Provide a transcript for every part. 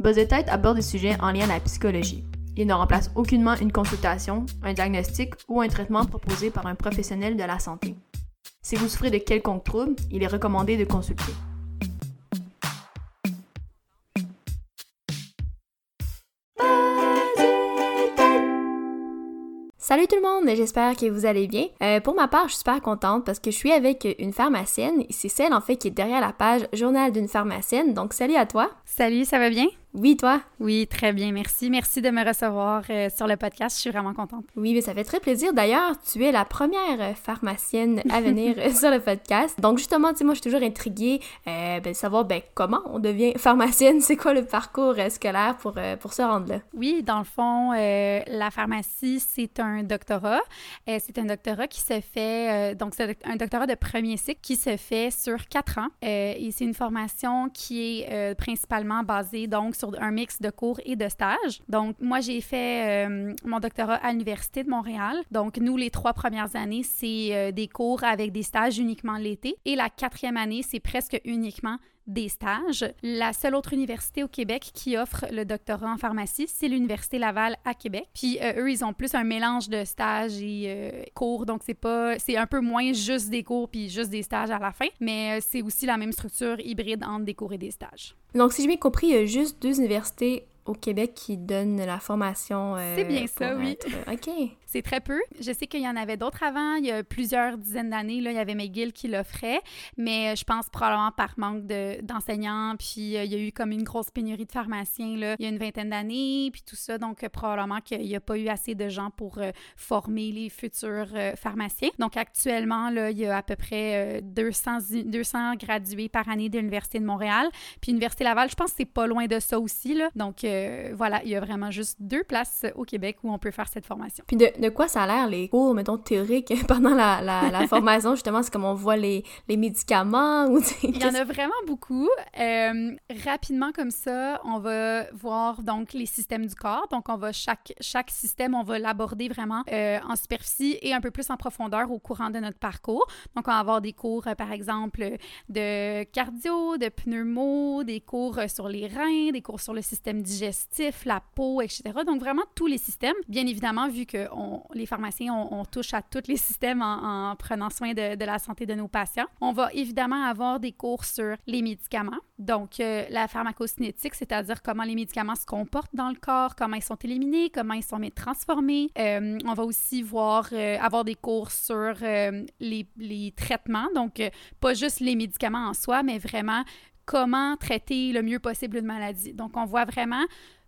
Buzz de tête aborde des sujets en lien à la psychologie. Il ne remplace aucunement une consultation, un diagnostic ou un traitement proposé par un professionnel de la santé. Si vous souffrez de quelconque trouble, il est recommandé de consulter. Salut tout le monde, j'espère que vous allez bien. Euh, pour ma part, je suis super contente parce que je suis avec une pharmacienne. C'est celle en fait qui est derrière la page Journal d'une pharmacienne. Donc salut à toi. Salut, ça va bien? Oui, toi? Oui, très bien, merci. Merci de me recevoir euh, sur le podcast. Je suis vraiment contente. Oui, mais ça fait très plaisir. D'ailleurs, tu es la première euh, pharmacienne à venir euh, sur le podcast. Donc, justement, tu sais, moi, je suis toujours intriguée ben, de savoir ben, comment on devient pharmacienne. C'est quoi le parcours scolaire pour, pour se rendre là? Oui, dans le fond, la pharmacie, c'est un doctorat. c'est un doctorat qui se fait, donc, c'est un doctorat de premier cycle qui se fait sur quatre ans. et c'est une formation qui est principalement basée, donc, sur un mix de cours et de stages. Donc, moi, j'ai fait euh, mon doctorat à l'Université de Montréal. Donc, nous, les trois premières années, c'est euh, des cours avec des stages uniquement l'été. Et la quatrième année, c'est presque uniquement des stages. La seule autre université au Québec qui offre le doctorat en pharmacie, c'est l'Université Laval à Québec. Puis euh, eux, ils ont plus un mélange de stages et cours, donc c'est pas, c'est un peu moins juste des cours puis juste des stages à la fin, mais c'est aussi la même structure hybride entre des cours et des stages. Donc, si j'ai bien compris, il y a juste deux universités au Québec qui donnent la formation. Euh, c'est bien ça, oui. Euh, OK. C'est très peu. Je sais qu'il y en avait d'autres avant. Il y a plusieurs dizaines d'années, là, il y avait McGill qui l'offrait, mais je pense probablement par manque d'enseignants. puis euh, il y a eu comme une grosse pénurie de pharmaciens là, il y a une vingtaine d'années, puis tout ça. Donc probablement qu'il n'y a pas eu assez de gens pour former les futurs pharmaciens. Donc actuellement, là, il y a à peu près 200, 200 gradués par année de l'Université de Montréal. Puis l'Université Laval, je pense que c'est pas loin de ça aussi. Là. Donc euh, voilà, il y a vraiment juste deux places au Québec où on peut faire cette formation. Puis de, de quoi ça a l'air les cours, mettons, théoriques pendant la, la, formation, justement, c'est comme on voit les, les médicaments ou... Il y en a vraiment beaucoup. Euh, rapidement comme ça, on va voir donc les systèmes du corps. Donc on va, chaque, chaque système, on va l'aborder vraiment euh, en superficie et un peu plus en profondeur au courant de notre parcours. Donc on va avoir des cours, par exemple, de cardio, de pneumo, des cours sur les reins, des cours sur le système digestif la peau, etc. Donc vraiment tous les systèmes. Bien évidemment, vu que les pharmaciens, on, touche à tous les systèmes en, prenant soin de, la santé de nos patients. On va évidemment avoir des cours sur les médicaments. Donc euh, la pharmacocinétique, c'est-à-dire comment les médicaments se comportent dans le corps, comment ils sont éliminés, comment ils sont transformés. Euh, on va aussi voir euh, avoir des cours sur les, traitements. Donc pas juste les médicaments en soi, mais vraiment comment traiter le mieux possible une maladie. Donc, on voit vraiment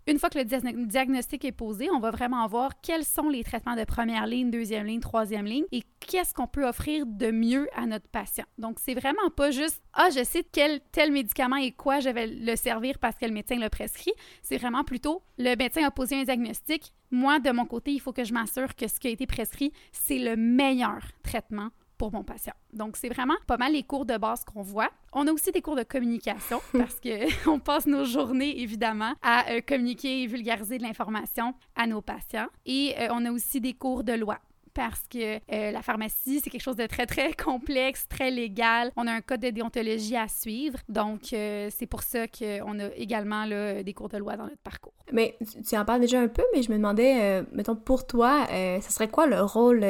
une fois que le diagnostic est posé, on va vraiment voir quels sont les traitements de première ligne, deuxième ligne, troisième ligne et qu'est-ce qu'on peut offrir de mieux à notre patient. Donc, c'est vraiment pas juste Ah, je sais quel tel médicament et quoi je vais le servir parce que le médecin l'a prescrit. C'est vraiment plutôt le médecin a posé un diagnostic. Moi, de mon côté, il faut que je m'assure que ce qui a été prescrit, c'est le meilleur traitement pour mon patient. Donc, c'est vraiment pas mal les cours de base qu'on voit. On a aussi des cours de communication parce qu'on passe nos journées, évidemment, à euh, communiquer et vulgariser de l'information à nos patients. Et euh, on a aussi des cours de loi parce que euh, la pharmacie, c'est quelque chose de très, très complexe, très légal. On a un code de déontologie à suivre. Donc, c'est pour ça qu'on a également là, des cours de loi dans notre parcours. Mais tu en parles déjà un peu, mais je me demandais, mettons, pour toi, ce serait quoi le rôle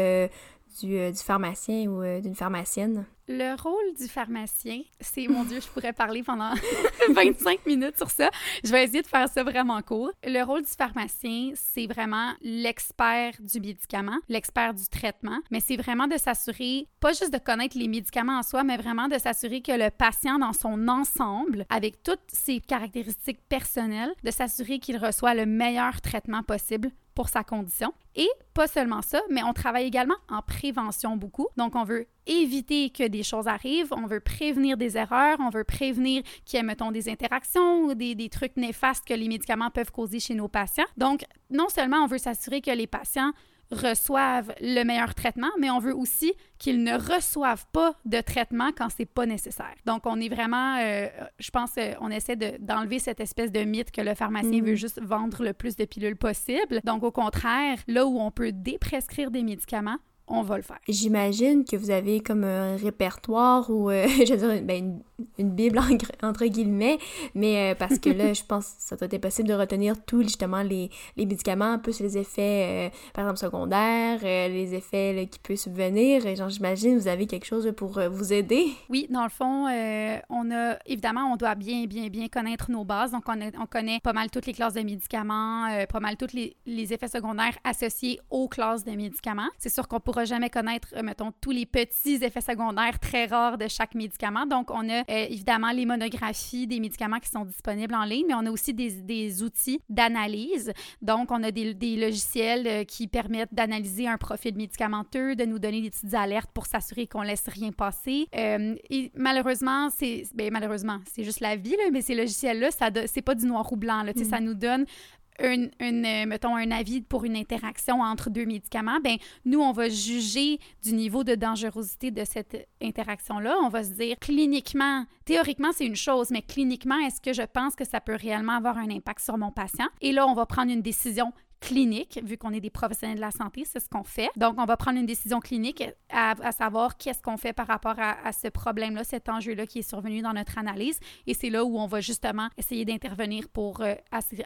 euh, du, pharmacien ou euh, d'une pharmacienne? Le rôle du pharmacien, c'est, mon Dieu, je pourrais parler pendant 25 minutes sur ça. Je vais essayer de faire ça vraiment court. Le rôle du pharmacien, c'est vraiment l'expert du médicament, l'expert du traitement, mais c'est vraiment de s'assurer, pas juste de connaître les médicaments en soi, mais vraiment de s'assurer que le patient dans son ensemble, avec toutes ses caractéristiques personnelles, de s'assurer qu'il reçoit le meilleur traitement possible pour sa condition. Et pas seulement ça, mais on travaille également en prévention beaucoup. Donc, on veut éviter que des choses arrivent, on veut prévenir des erreurs, on veut prévenir qu'il y ait, mettons, des interactions ou des, des, trucs néfastes que les médicaments peuvent causer chez nos patients. Donc, non seulement on veut s'assurer que les patients reçoivent le meilleur traitement, mais on veut aussi qu'ils ne reçoivent pas de traitement quand c'est pas nécessaire. Donc, on est vraiment, euh, je pense, euh, on essaie d'enlever cette espèce de mythe que le pharmacien veut mm. juste vendre le plus de pilules possible. Donc, au contraire, là où on peut déprescrire des médicaments, on va le faire. J'imagine que vous avez comme un répertoire ou, euh, je veux dire, ben, une bible entre guillemets, mais parce que là, je pense que ça doit être possible de retenir tous justement les, les médicaments, plus les effets, par exemple, secondaires, les effets qui peuvent subvenir. Genre, j'imagine, vous avez quelque chose pour vous aider. Oui, dans le fond, on a, évidemment, on doit bien, bien, bien connaître nos bases. Donc, on, on connaît pas mal toutes les classes de médicaments, pas mal tous les, les effets secondaires associés aux classes de médicaments. C'est sûr qu'on pourra jamais connaître, euh, mettons, tous les petits effets secondaires très rares de chaque médicament. Donc, on a euh, évidemment les monographies des médicaments qui sont disponibles en ligne, mais on a aussi des, des outils d'analyse. Donc, on a des, des logiciels euh, qui permettent d'analyser un profil médicamenteux, de nous donner des petites alertes pour s'assurer qu'on laisse rien passer. et malheureusement, c'est ben, malheureusement, c'est juste la vie, là, mais ces logiciels-là, ça c'est pas du noir ou blanc. Là, mm. Ça nous donne une, euh, mettons, un avis pour une interaction entre deux médicaments, ben nous, on va juger du niveau de dangerosité de cette interaction-là. On va se dire cliniquement, théoriquement, c'est une chose, mais cliniquement, est-ce que je pense que ça peut réellement avoir un impact sur mon patient? Et là, on va prendre une décision clinique, vu qu'on est des professionnels de la santé, c'est ce qu'on fait. Donc, on va prendre une décision clinique à, savoir qu'est-ce qu'on fait par rapport à, ce problème-là, cet enjeu-là qui est survenu dans notre analyse. Et c'est là où on va justement essayer d'intervenir pour euh,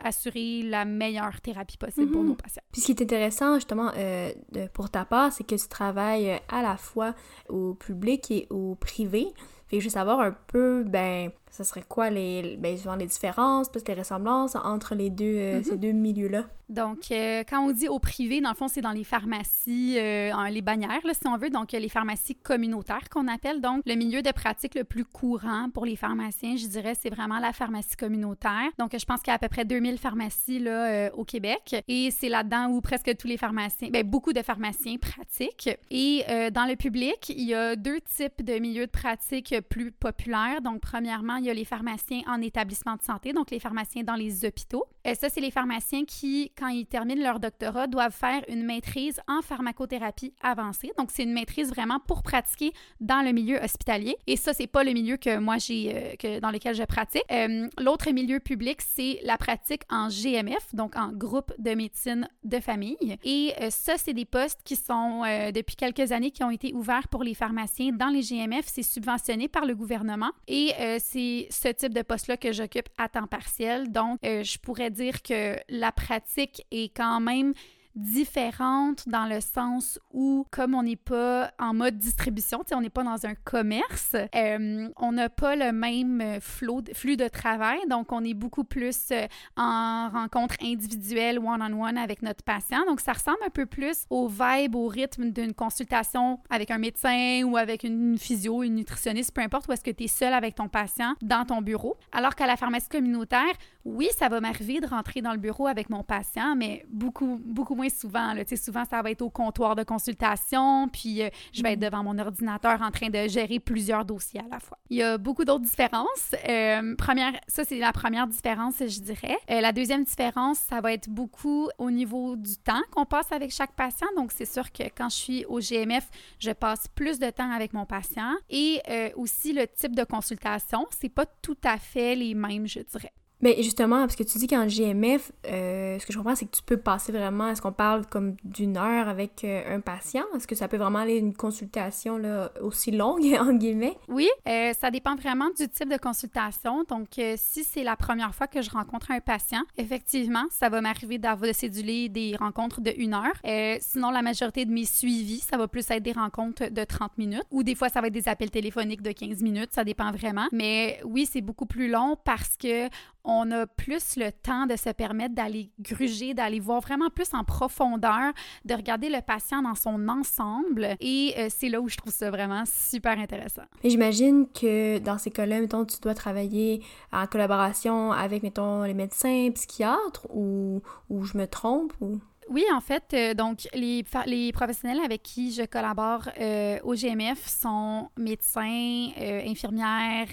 assurer la meilleure thérapie possible pour mhm. nos patients. Puis ce qui est intéressant, justement, euh, pour ta part, c'est que tu travailles à la fois au public et au privé. Fait juste savoir un peu, ben, ce serait quoi les, ben, les différences, plus les ressemblances entre les deux, euh, ces mhm. deux milieux-là? Donc, euh, quand on dit au privé, dans le fond, c'est dans les pharmacies, euh, les bannières, là, si on veut, donc les pharmacies communautaires qu'on appelle. Donc, le milieu de pratique le plus courant pour les pharmaciens, je dirais, c'est vraiment la pharmacie communautaire. Donc, je pense qu'il y a à peu près 2000 pharmacies là, au Québec et c'est là-dedans où presque tous les pharmaciens, ben, beaucoup de pharmaciens pratiquent. Et dans le public, il y a deux types de milieux de pratique plus populaires. Donc, premièrement, il y a les pharmaciens en établissement de santé, donc les pharmaciens dans les hôpitaux. Et ça, c'est les pharmaciens qui, quand ils terminent leur doctorat, doivent faire une maîtrise en pharmacothérapie avancée. Donc, c'est une maîtrise vraiment pour pratiquer dans le milieu hospitalier. Et ça, c'est pas le milieu que moi j'ai, euh, dans lequel je pratique. Euh, l'autre milieu public, c'est la pratique en GMF, donc en groupe de médecine de famille. Et euh, ça, c'est des postes qui sont depuis quelques années qui ont été ouverts pour les pharmaciens dans les GMF. C'est subventionné par le gouvernement et c'est ce type de poste-là que j'occupe à temps partiel. Donc, euh, je pourrais dire que la pratique est quand même différente dans le sens où, comme on n'est pas en mode distribution, on n'est pas dans un commerce, euh, on n'a pas le même flot, flux de travail, donc on est beaucoup plus euh, en rencontre individuelle, one-on-one avec notre patient. Donc, ça ressemble un peu plus au vibe, au rythme d'une consultation avec un médecin ou avec une physio, une nutritionniste, peu importe, où est-ce que tu es seul avec ton patient dans ton bureau. Alors qu'à la pharmacie communautaire, oui, ça va m'arriver de rentrer dans le bureau avec mon patient, mais beaucoup, beaucoup moins souvent. Là. Souvent, ça va être au comptoir de consultation, puis euh, je vais être mm. devant mon ordinateur en train de gérer plusieurs dossiers à la fois. Il y a beaucoup d'autres différences. Euh, première, ça, c'est la première différence, je dirais. Euh, la deuxième différence, ça va être beaucoup au niveau du temps qu'on passe avec chaque patient. Donc, c'est sûr que quand je suis au GMF, je passe plus de temps avec mon patient. Et aussi, le type de consultation, c'est pas tout à fait les mêmes, je dirais. Mais justement, parce que tu dis qu'en GMF, euh, ce que je comprends, c'est que tu peux passer vraiment, est-ce qu'on parle comme d'une heure avec euh, un patient? Est-ce que ça peut vraiment aller une consultation là, aussi longue, en guillemets? Oui, euh, ça dépend vraiment du type de consultation. Donc, si c'est la première fois que je rencontre un patient, effectivement, ça va m'arriver d'avoir de céduler des rencontres de une heure. sinon, la majorité de mes suivis, ça va plus être des rencontres de 30 minutes ou des fois, ça va être des appels téléphoniques de 15 minutes. Ça dépend vraiment. Mais oui, c'est beaucoup plus long parce que on a plus le temps de se permettre d'aller gruger, d'aller voir vraiment plus en profondeur, de regarder le patient dans son ensemble. Et euh, c'est là où je trouve ça vraiment super intéressant. Et j'imagine que dans ces cas-là, mettons, tu dois travailler en collaboration avec, mettons, les médecins, psychiatres, ou, ou je me trompe, ou... Oui, en fait, euh, donc les, professionnels avec qui je collabore euh, au GMF sont médecins, euh, infirmières,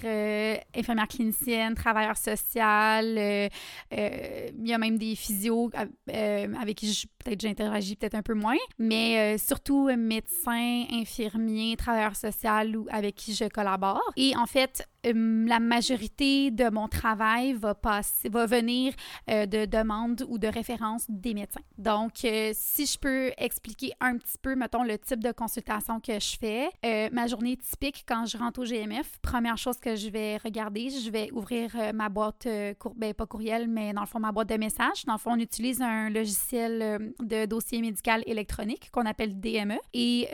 infirmières cliniciennes, travailleurs sociaux. il y a même des physios avec qui peut-être j'interagis peut-être un peu moins, mais surtout médecins, infirmiers, travailleurs sociaux avec qui je collabore. Et en fait, euh, la majorité de mon travail va, passer, va venir euh, de demandes ou de références des médecins. Donc, euh, si je peux expliquer un petit peu, mettons, le type de consultation que je fais, ma journée typique quand je rentre au GMF, première chose que je vais regarder, je vais ouvrir ma boîte, cour ben, pas courriel, mais dans le fond, ma boîte de messages. Dans le fond, on utilise un logiciel de dossier médical électronique qu'on appelle DME et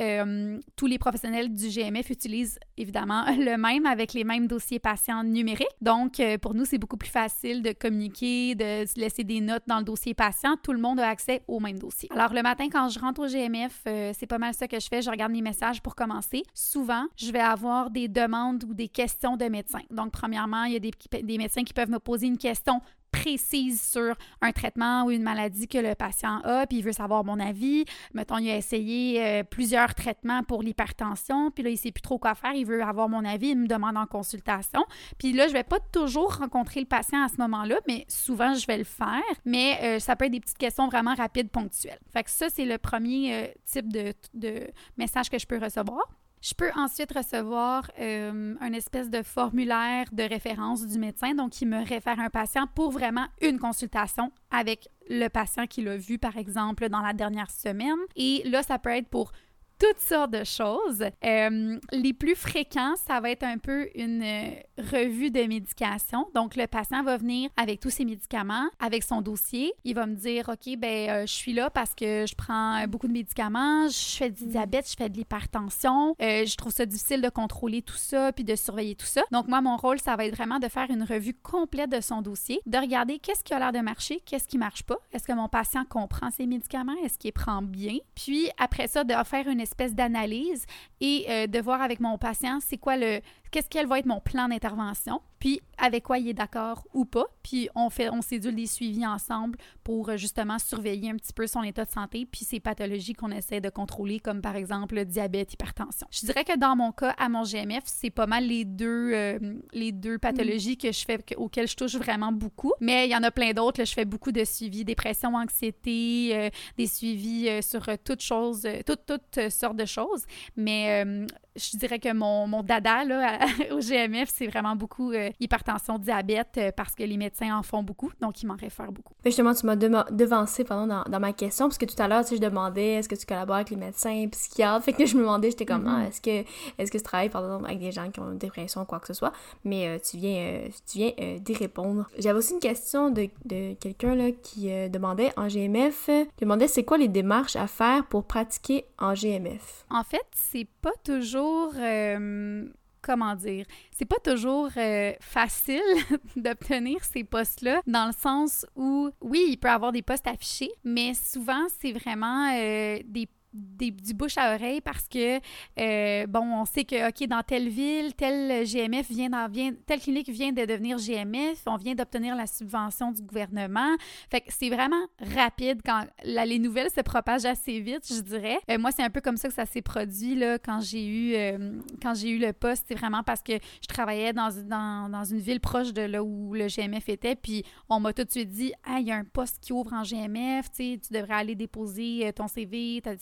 tous les professionnels du GMF utilisent évidemment le même avec les mêmes dossiers patients numériques. Donc, euh, pour nous, c'est beaucoup plus facile de communiquer, de laisser des notes dans le dossier patient. Tout le monde a accès au même dossier. Alors, le matin, quand je rentre au GMF, euh, c'est pas mal ça que je fais. Je regarde mes messages pour commencer. Souvent, je vais avoir des demandes ou des questions de médecins. Donc, premièrement, il y a des médecins qui peuvent me poser une question précise sur un traitement ou une maladie que le patient a, puis il veut savoir mon avis. Mettons, il a essayé euh, plusieurs traitements pour l'hypertension, puis là, il sait plus trop quoi faire, il veut avoir mon avis, il me demande en consultation. Puis là, je vais pas toujours rencontrer le patient à ce moment-là, mais souvent, je vais le faire. Mais euh, ça peut être des petites questions vraiment rapides, ponctuelles. Fait ça, c'est le premier euh, type de, de message que je peux recevoir. Je peux ensuite recevoir euh, un espèce de formulaire de référence du médecin, donc il me réfère un patient pour vraiment une consultation avec le patient qu'il a vu, par exemple, dans la dernière semaine. Et là, ça peut être pour toutes sortes de choses. Euh, les plus fréquents, ça va être un peu une euh, revue de médication. Donc, le patient va venir avec tous ses médicaments, avec son dossier. Il va me dire, OK, ben, euh, je suis là parce que je prends beaucoup de médicaments, je fais du diabète, je fais de l'hypertension. je trouve ça difficile de contrôler tout ça puis de surveiller tout ça. Donc, moi, mon rôle, ça va être vraiment de faire une revue complète de son dossier, de regarder qu'est-ce qui a l'air de marcher, qu'est-ce qui marche pas. Est-ce que mon patient comprend ses médicaments? Est-ce qu'il prend bien? Puis, après ça, de faire une espèce d'analyse et euh, de voir avec mon patient c'est quoi le qu'est-ce qu'elle va être mon plan d'intervention, puis avec quoi il est d'accord ou pas, puis on fait on sédule des suivis ensemble pour euh, justement surveiller un petit peu son état de santé puis ces pathologies qu'on essaie de contrôler comme par exemple le diabète, hypertension. Je dirais que dans mon cas à mon GMF, c'est pas mal les deux euh, les deux pathologies que je fais auxquelles je touche vraiment beaucoup, mais il y en a plein d'autres, je fais beaucoup de suivis dépression, anxiété, euh, des suivis sur toutes choses toutes toutes sortes de choses, mais je dirais que mon, mon dada là, au GMF, c'est vraiment beaucoup euh, hypertension, diabète, euh, parce que les médecins en font beaucoup, donc ils m'en réfèrent beaucoup. justement, tu m'as devancé pendant dans, dans, ma question, parce que tout à l'heure, tu sais, je demandais est-ce que tu collabores avec les médecins, psychiatres, fait que je me demandais, j'étais comme, mm-hmm. ah, est-ce que, est que tu travailles, par exemple, avec des gens qui ont une dépression ou quoi que ce soit, mais euh, tu viens, tu viens d'y répondre. J'avais aussi une question de, de quelqu'un là, qui demandait en GMF, demandait c'est quoi les démarches à faire pour pratiquer en GMF? En fait, c'est pas toujours comment dire, c'est pas toujours euh, facile d'obtenir ces postes-là, dans le sens où, oui, il peut avoir des postes affichés, mais souvent, c'est vraiment euh, des du bouche à oreille parce que, euh, bon, on sait que, OK, dans telle ville, tel GMF vient, vient telle clinique vient de devenir GMF, on vient d'obtenir la subvention du gouvernement. Fait que c'est vraiment rapide quand les nouvelles se propagent assez vite, je dirais. Euh, moi, c'est un peu comme ça que ça s'est produit, là, quand j'ai eu, euh, quand j'ai eu le poste. C'est vraiment parce que je travaillais dans, dans, dans, une ville proche de là où le GMF était, puis on m'a tout de suite dit, ah, il y a un poste qui ouvre en GMF, tu devrais aller déposer ton CV, t'as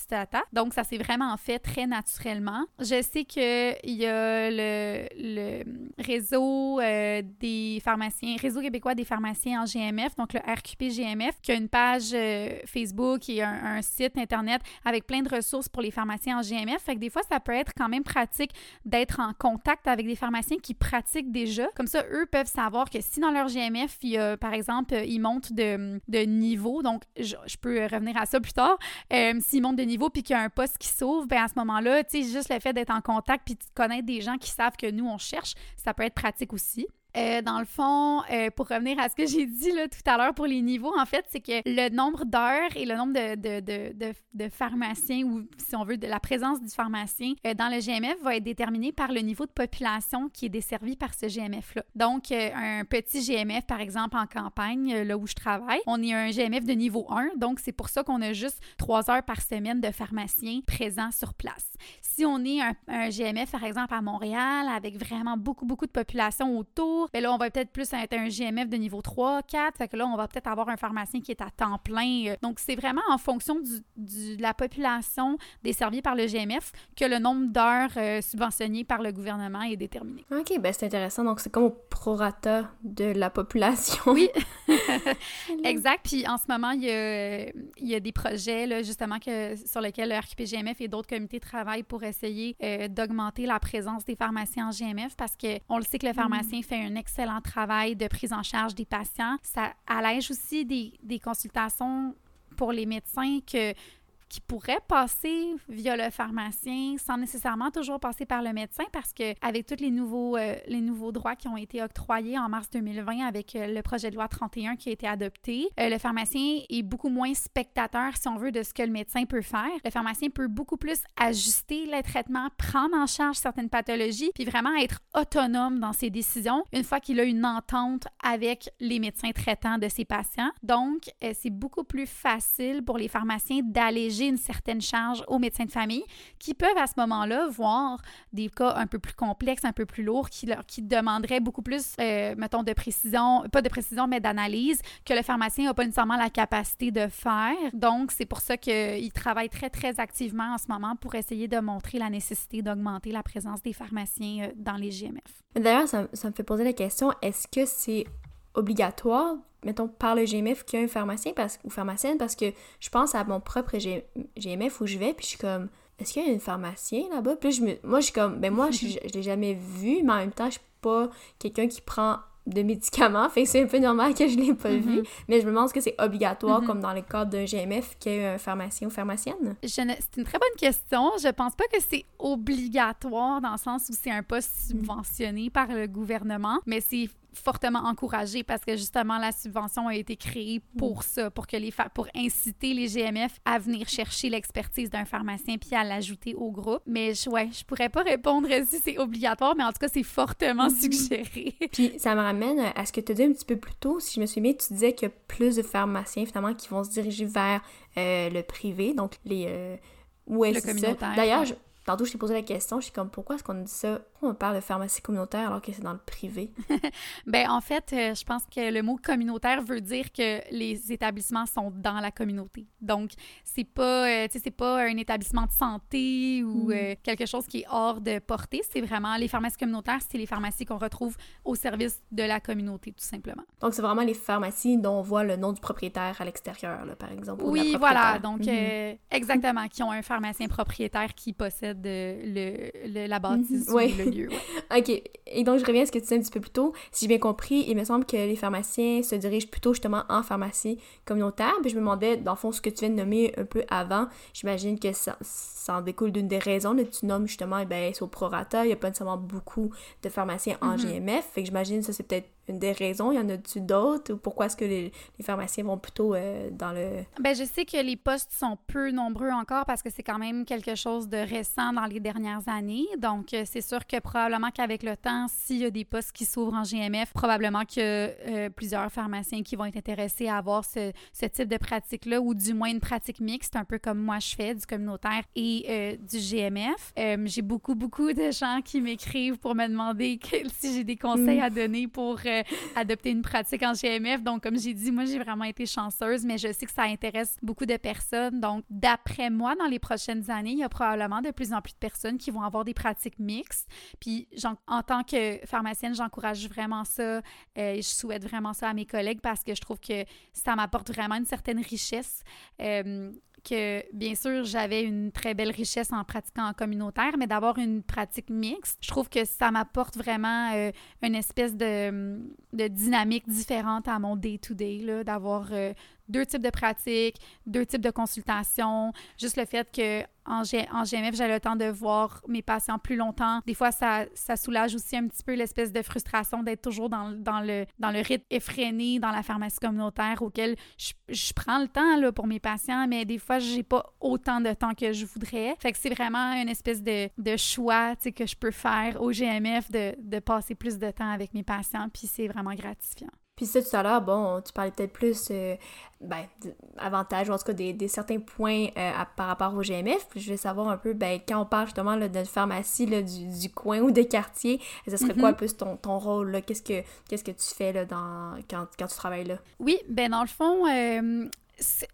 donc, ça s'est vraiment fait très naturellement. Je sais qu'il y a le, réseau euh, des pharmaciens, Réseau québécois des pharmaciens en GMF, donc le RQP GMF, qui a une page euh, Facebook et un, site Internet avec plein de ressources pour les pharmaciens en GMF. Fait que des fois, ça peut être quand même pratique d'être en contact avec des pharmaciens qui pratiquent déjà. Comme ça, eux peuvent savoir que si dans leur GMF, par exemple, ils montent de, niveau, donc je, peux revenir à ça plus tard, euh, s'ils montent de niveau, puis qu'il y a un poste qui s'ouvre, ben à ce moment-là, tu juste le fait d'être en contact puis de connaître des gens qui savent que nous, on cherche, ça peut être pratique aussi. Euh, dans le fond, euh, pour revenir à ce que j'ai dit tout à l'heure pour les niveaux, en fait, c'est que le nombre d'heures et le nombre de, pharmaciens ou, si on veut, de la présence du pharmacien euh, dans le GMF va être déterminé par le niveau de population qui est desservi par ce GMF-là. Donc, un petit GMF, par exemple, en campagne, là où je travaille, on est un GMF de niveau 1, donc c'est pour ça qu'on a juste trois heures par semaine de pharmaciens présents sur place. Si on est un, un GMF, par exemple, à Montréal, avec vraiment beaucoup, beaucoup de population autour, jours. Là, on va peut-être plus être un GMF de niveau 3, 4. Fait que là, on va peut-être avoir un pharmacien qui est à temps plein. Donc, c'est vraiment en fonction du, de la population desservie par le GMF que le nombre d'heures euh, subventionnées par le gouvernement est déterminé. OK, ben c'est intéressant. Donc, c'est comme au prorata de la population. Oui, exact. Puis en ce moment, il y a, il y a des projets, là, justement, que, sur lesquels le RQPGMF et d'autres comités travaillent pour essayer euh, d'augmenter la présence des pharmaciens en GMF parce qu'on le sait que le mm. pharmacien fait un excellent travail de prise en charge des patients. Ça allège aussi des, des consultations pour les médecins que qui pourrait passer via le pharmacien sans nécessairement toujours passer par le médecin parce que avec tous les nouveaux, euh, les nouveaux droits qui ont été octroyés en mars 2020 avec euh, le projet de loi 31 qui a été adopté, euh, le pharmacien est beaucoup moins spectateur, si on veut, de ce que le médecin peut faire. Le pharmacien peut beaucoup plus ajuster les traitements, prendre en charge certaines pathologies, puis vraiment être autonome dans ses décisions une fois qu'il a une entente avec les médecins traitants de ses patients. Donc, c'est beaucoup plus facile pour les pharmaciens d'alléger une certaine charge aux médecins de famille qui peuvent à ce moment-là voir des cas un peu plus complexes, un peu plus lourds, qui, leur, qui demanderaient beaucoup plus, euh, mettons, de précision, pas de précision, mais d'analyse, que le pharmacien n'a pas nécessairement la capacité de faire. Donc, c'est pour ça qu'il travaille très, très activement en ce moment pour essayer de montrer la nécessité d'augmenter la présence des pharmaciens euh, dans les GMF. D'ailleurs, ça, ça me fait poser la question, est-ce que c'est obligatoire mettons, par le GMF qu'il y a un pharmacien parce, ou pharmacienne parce que je pense à mon propre GMF où je vais, puis je suis comme, est-ce qu'il y a un pharmacien là-bas? Puis je me, moi, je suis comme, ben moi, je, je l'ai jamais vu, mais en même temps, je suis pas quelqu'un qui prend de médicaments, fait que c'est un peu normal que je l'ai pas vu, mm-hmm. mais je me demande que c'est obligatoire, mm-hmm. comme dans le cadre d'un GMF, qu'il y ait un pharmacien ou pharmacienne? C'est une très bonne question. Je pense pas que c'est obligatoire dans le sens où c'est un poste subventionné par le gouvernement, mais c'est fortement encouragé parce que justement la subvention a été créée pour mm. ça, pour que les pour inciter les GMF à venir chercher l'expertise d'un pharmacien puis à l'ajouter au groupe. Mais je, ouais, je pourrais pas répondre si c'est obligatoire, mais en tout cas c'est fortement mm-hmm. suggéré. puis ça me ramène à ce que tu as dit un petit peu plus tôt, si je me suis bien, tu disais qu'il y a plus de pharmaciens finalement qui vont se diriger vers euh, le privé, donc les euh, ouais, communautaire. D'ailleurs, Tantôt, je t'ai posé la question, je suis comme, pourquoi est-ce qu'on dit ça? Pourquoi on parle de pharmacie communautaire alors que c'est dans le privé? ben en fait, euh, je pense que le mot communautaire veut dire que les établissements sont dans la communauté. Donc, c'est pas, euh, c'est pas un établissement de santé ou mm. euh, quelque chose qui est hors de portée. C'est vraiment les pharmacies communautaires, c'est les pharmacies qu'on retrouve au service de la communauté, tout simplement. Donc, c'est vraiment les pharmacies dont on voit le nom du propriétaire à l'extérieur, par exemple. Oui, voilà. Donc, mm-hmm. exactement, qui ont un pharmacien propriétaire qui possède de le, la bâtisse ou le lieu. OK. Et donc, je reviens à ce que tu disais un petit peu plus tôt. Si j'ai bien compris, il me semble que les pharmaciens se dirigent plutôt justement en pharmacie communautaire. Puis je me demandais, dans le fond, ce que tu viens de nommer un peu avant, j'imagine que ça, ça en découle d'une des raisons. Là, tu nommes justement, eh ben, c'est au prorata. Il n'y a pas nécessairement beaucoup de pharmaciens en mm-hmm. GMF. Fait que j'imagine que ça, c'est peut-être une des raisons? Y en a-tu d'autres? Ou pourquoi est-ce que les, pharmaciens vont plutôt euh, dans le... Ben, je sais que les postes sont peu nombreux encore parce que c'est quand même quelque chose de récent dans les dernières années. Donc, euh, c'est sûr que probablement qu'avec le temps, s'il y a des postes qui s'ouvrent en GMF, probablement que euh, plusieurs pharmaciens qui vont être intéressés à avoir ce, ce type de pratique-là ou du moins une pratique mixte, un peu comme moi je fais, du communautaire et du GMF. j'ai beaucoup, beaucoup de gens qui m'écrivent pour me demander si j'ai des conseils mm. à donner pour adopter une pratique en GMF. Donc, comme j'ai dit, moi, j'ai vraiment été chanceuse, mais je sais que ça intéresse beaucoup de personnes. Donc, d'après moi, dans les prochaines années, il y a probablement de plus en plus de personnes qui vont avoir des pratiques mixtes. Puis, en tant que pharmacienne, j'encourage vraiment ça euh, je souhaite vraiment ça à mes collègues parce que je trouve que ça m'apporte vraiment une certaine richesse. Euh, que, bien sûr, j'avais une très belle richesse en pratiquant en communautaire, mais d'avoir une pratique mixte, je trouve que ça m'apporte vraiment euh, une espèce de, dynamique différente à mon day-to-day, d'avoir euh, deux types de pratiques, deux types de consultations. Juste le fait que en, GMF, j'ai le temps de voir mes patients plus longtemps. Des fois, ça, ça soulage aussi un petit peu l'espèce de frustration d'être toujours dans, dans, le, dans le rythme effréné dans la pharmacie communautaire auquel je, je prends le temps là, pour mes patients, mais des fois, j'ai pas autant de temps que je voudrais. Fait que c'est vraiment une espèce de, de choix que je peux faire au GMF de, de passer plus de temps avec mes patients, puis c'est vraiment gratifiant. Puis ça, tout à l'heure, bon, tu parlais peut-être plus, euh, ben, avantages, ou en tout cas des, certains points euh, par rapport au GMF. Puis je vais savoir un peu, ben, quand on parle justement là, de pharmacie là, du, coin ou des quartiers, ce serait quoi mm-hmm. plus ton, ton rôle, là? Qu'est-ce que, qu'est-ce que tu fais, là, dans, quand, quand tu travailles là? Oui, ben dans le fond, euh,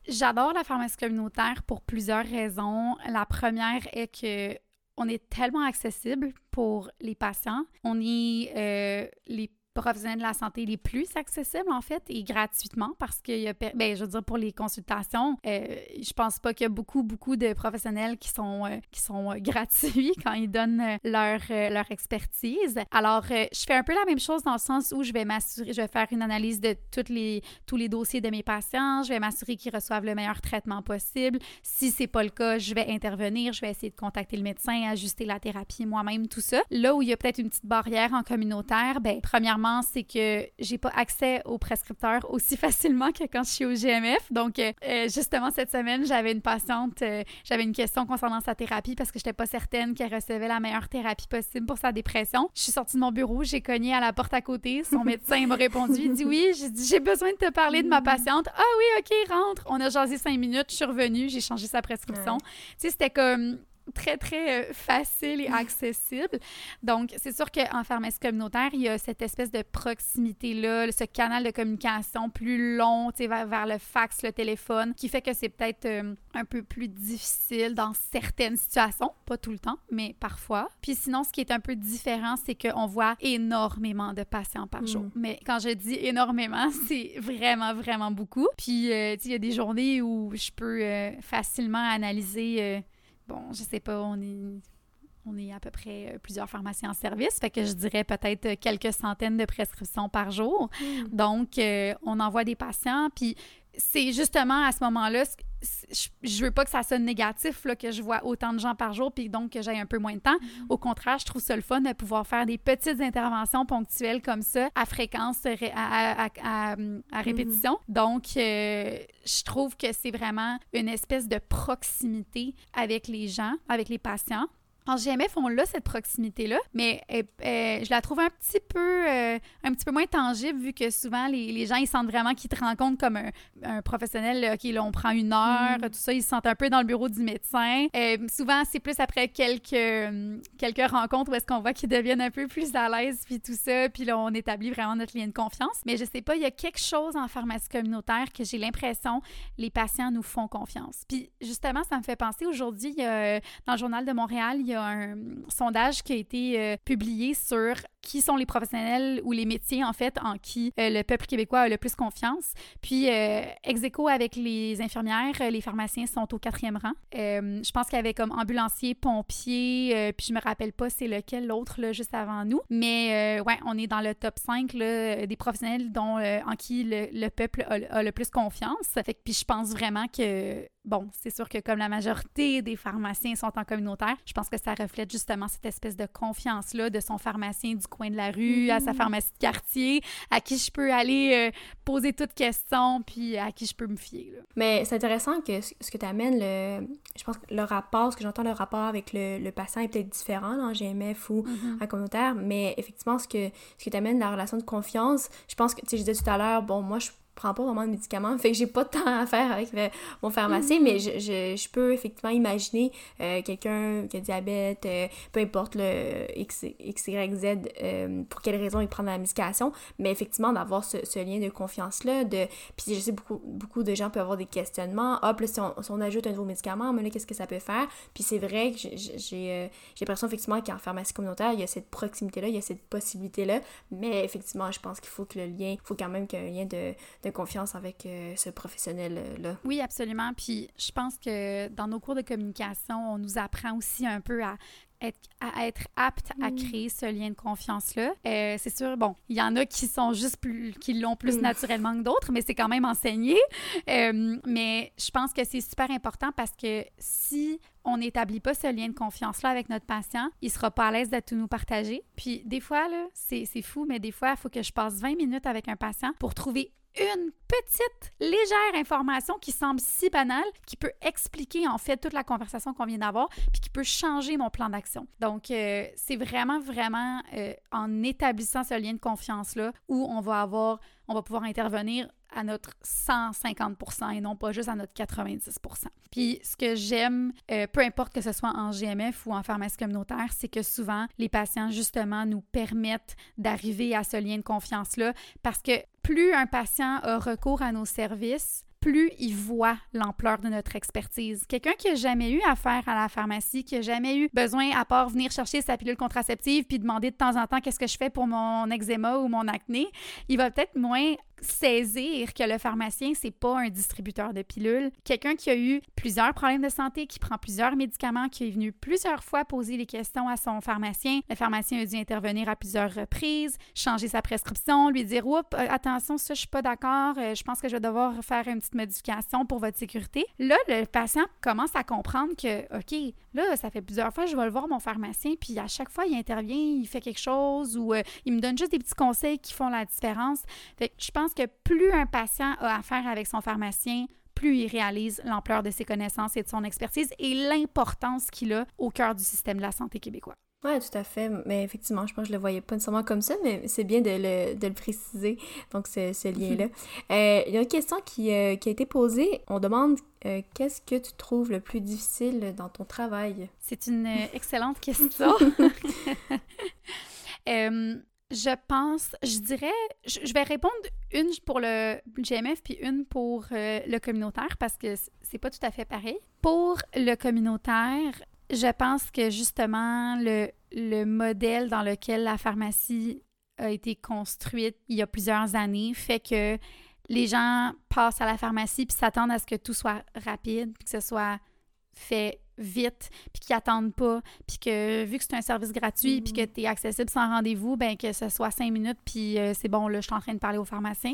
j'adore la pharmacie communautaire pour plusieurs raisons. La première est que on est tellement accessible pour les patients. On est les professionnels de la santé les plus accessibles, en fait, et gratuitement, parce qu'il y a, ben, je veux dire, pour les consultations, euh, je pense pas qu'il y a beaucoup, beaucoup de professionnels qui sont, euh, qui sont euh, gratuits quand ils donnent leur, leur expertise. Alors, je fais un peu la même chose dans le sens où je vais m'assurer, je vais faire une analyse de toutes les, tous les dossiers de mes patients, je vais m'assurer qu'ils reçoivent le meilleur traitement possible. Si c'est pas le cas, je vais intervenir, je vais essayer de contacter le médecin, ajuster la thérapie moi-même, tout ça. Là où il y a peut-être une petite barrière en communautaire, ben, premièrement, c'est que j'ai pas accès aux prescripteurs aussi facilement que quand je suis au GMF. Donc, euh, euh, justement, cette semaine, j'avais une patiente, euh, j'avais une question concernant sa thérapie parce que j'étais pas certaine qu'elle recevait la meilleure thérapie possible pour sa dépression. Je suis sortie de mon bureau, j'ai cogné à la porte à côté. Son médecin m'a répondu, il dit oui. J'ai dit, j'ai besoin de te parler de ma patiente. Ah oui, OK, rentre. On a jasé cinq minutes, je suis revenue, j'ai changé sa prescription. Tu sais, c'était comme très, très euh, facile et accessible. Donc, c'est sûr qu'en pharmacie communautaire, il y a cette espèce de proximité-là, ce canal de communication plus long, tu sais, vers, le fax, le téléphone, qui fait que c'est peut-être euh, un peu plus difficile dans certaines situations, pas tout le temps, mais parfois. Puis sinon, ce qui est un peu différent, c'est qu'on voit énormément de patients par jour. Mm. Mais quand je dis énormément, c'est vraiment, vraiment beaucoup. Puis, euh, tu sais, il y a des journées où je peux facilement analyser bon, je sais pas, on est on est à peu près euh, plusieurs pharmaciens en service, fait que je dirais peut-être quelques centaines de prescriptions par jour. Hmm. Donc, euh, on envoie des patients, puis c'est justement à ce moment-là, je veux pas que ça sonne négatif, là, que je vois autant de gens par jour, puis donc que j'ai un peu moins de temps. Mm-hmm. Au contraire, je trouve ça le fun de pouvoir faire des petites interventions ponctuelles comme ça, à fréquence, à, à, mm-hmm. répétition. Donc, euh, je trouve que c'est vraiment une espèce de proximité avec les gens, avec les patients. En GMF, on a cette proximité-là, mais euh, euh, je la trouve un petit peu euh, un petit peu moins tangible vu que souvent les, gens ils sentent vraiment qu'ils te rencontrent comme un, professionnel. OK, là, on prend une heure, mm. tout ça, ils se sentent un peu dans le bureau du médecin. souvent, c'est plus après quelques, quelques rencontres où est-ce qu'on voit qu'ils deviennent un peu plus à l'aise puis tout ça, puis là, on établit vraiment notre lien de confiance. Mais je sais pas, il y a quelque chose en pharmacie communautaire que j'ai l'impression les patients nous font confiance. Puis justement, ça me fait penser aujourd'hui, dans le journal de Montréal, il y a un sondage qui a été euh, publié sur qui sont les professionnels ou les métiers, en fait, en qui euh, le peuple québécois a le plus confiance. Puis, euh, ex avec les infirmières, les pharmaciens sont au quatrième rang. je pense qu'il y avait comme ambulancier, pompier, puis je me rappelle pas c'est lequel l'autre, là, juste avant nous. Mais, ouais, on est dans le top 5 là, des professionnels dont, en qui le, peuple a, a, le plus confiance. Fait que, puis je pense vraiment que bon, c'est sûr que comme la majorité des pharmaciens sont en communautaire, je pense que ça reflète justement cette espèce de confiance-là de son pharmacien du coin de la rue, à sa mm-hmm. pharmacie de quartier, à qui je peux aller euh, poser toutes questions, puis à qui je peux me fier. Mais c'est intéressant que ce que tu amènes, le, je pense que le rapport, ce que j'entends, le rapport avec le, patient est peut-être différent en GMF ou mm-hmm. en communautaire, mais effectivement, ce que, ce que tu amènes, la relation de confiance, je pense que, tu sais, je disais tout à l'heure, bon, moi, je prends pas vraiment de médicaments, fait que j'ai pas de temps à faire avec mon pharmacien, mais je, je, peux effectivement imaginer euh, quelqu'un qui a diabète, euh, peu importe le X, Y, Z, euh, pour quelle raison il prend la médication, mais effectivement d'avoir ce, ce, lien de confiance-là, de... Puis je sais beaucoup, beaucoup de gens peuvent avoir des questionnements, hop, là, si on, si on ajoute un nouveau médicament, mais là, qu'est-ce que ça peut faire? Puis c'est vrai que j'ai l'impression effectivement qu'en pharmacie communautaire, il y a cette proximité-là, il y a cette possibilité-là, mais effectivement, je pense qu'il faut que le lien, il faut quand même qu'il y ait un lien de de confiance avec euh, ce professionnel-là. Oui, absolument. Puis je pense que dans nos cours de communication, on nous apprend aussi un peu à être, à être apte à mm. créer ce lien de confiance-là. Euh, c'est sûr, bon, il y en a qui sont juste plus, qui l'ont plus mm. naturellement que d'autres, mais c'est quand même enseigné. Euh, mais je pense que c'est super important parce que si on n'établit pas ce lien de confiance-là avec notre patient, il sera pas à l'aise de tout nous partager. Puis des fois, là, c'est fou, mais des fois, il faut que je passe 20 minutes avec un patient pour trouver une petite, légère information qui semble si banale, qui peut expliquer en fait toute la conversation qu'on vient d'avoir, puis qui peut changer mon plan d'action. Donc, euh, c'est vraiment, vraiment euh, en établissant ce lien de confiance-là où on va avoir, on va pouvoir intervenir à notre 150 et non pas juste à notre 90 Puis ce que j'aime, euh, peu importe que ce soit en GMF ou en pharmacie communautaire, c'est que souvent les patients justement nous permettent d'arriver à ce lien de confiance-là parce que plus un patient a recours à nos services, plus il voit l'ampleur de notre expertise. Quelqu'un qui n'a jamais eu affaire à la pharmacie, qui n'a jamais eu besoin, à part venir chercher sa pilule contraceptive puis demander de temps en temps qu'est-ce que je fais pour mon eczéma ou mon acné, il va peut-être moins saisir que le pharmacien, c'est pas un distributeur de pilules. Quelqu'un qui a eu plusieurs problèmes de santé, qui prend plusieurs médicaments, qui est venu plusieurs fois poser les questions à son pharmacien. Le pharmacien a dû intervenir à plusieurs reprises, changer sa prescription, lui dire Oups, euh, attention, ça, je suis pas d'accord, euh, je pense que je vais devoir faire une petite modification pour votre sécurité. Là, le patient commence à comprendre que, OK, là, ça fait plusieurs fois, je vais le voir mon pharmacien, puis à chaque fois, il intervient, il fait quelque chose ou euh, il me donne juste des petits conseils qui font la différence. Fait que je pense que plus un patient a affaire avec son pharmacien, plus il réalise l'ampleur de ses connaissances et de son expertise et l'importance qu'il a au cœur du système de la santé québécois. Oui, tout à fait. Mais effectivement, je pense que je le voyais pas nécessairement comme ça, mais c'est bien de le, de le, préciser, donc ce, ce lien-là. Euh, il y a une question qui, euh, qui, a été posée. On demande euh, qu'est-ce que tu trouves le plus difficile dans ton travail? C'est une excellente question. Je pense, je dirais, je, vais répondre une pour le GMF puis une pour euh, le communautaire parce que c'est pas tout à fait pareil. Pour le communautaire, je pense que justement le, le modèle dans lequel la pharmacie a été construite il y a plusieurs années fait que les gens passent à la pharmacie puis s'attendent à ce que tout soit rapide, que ce soit fait vite, puis qu'ils attendent pas, puis que vu que c'est un service gratuit, puis que mm. tu es accessible sans rendez-vous, ben que ce soit cinq minutes, puis euh, c'est bon, là, je suis en train de parler au pharmacien.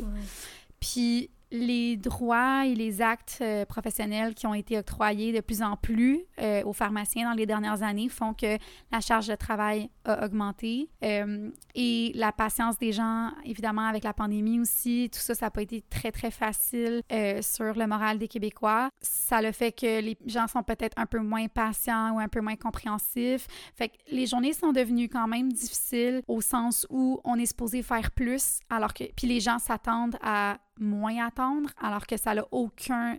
Puis les droits et les actes euh, professionnels qui ont été octroyés de plus en plus euh, aux pharmaciens dans les dernières années font que la charge de travail a augmenté euh, et la patience des gens, évidemment avec la pandémie aussi, tout ça, ça n'a pas été très très facile sur le moral des Québécois. Ça le fait que les gens sont peut-être un peu moins patients ou un peu moins compréhensifs. Fait que les journées sont devenues quand même difficiles au sens où on est supposé faire plus alors que puis les gens s'attendent à moins attendre, alors que ça n'a aucun,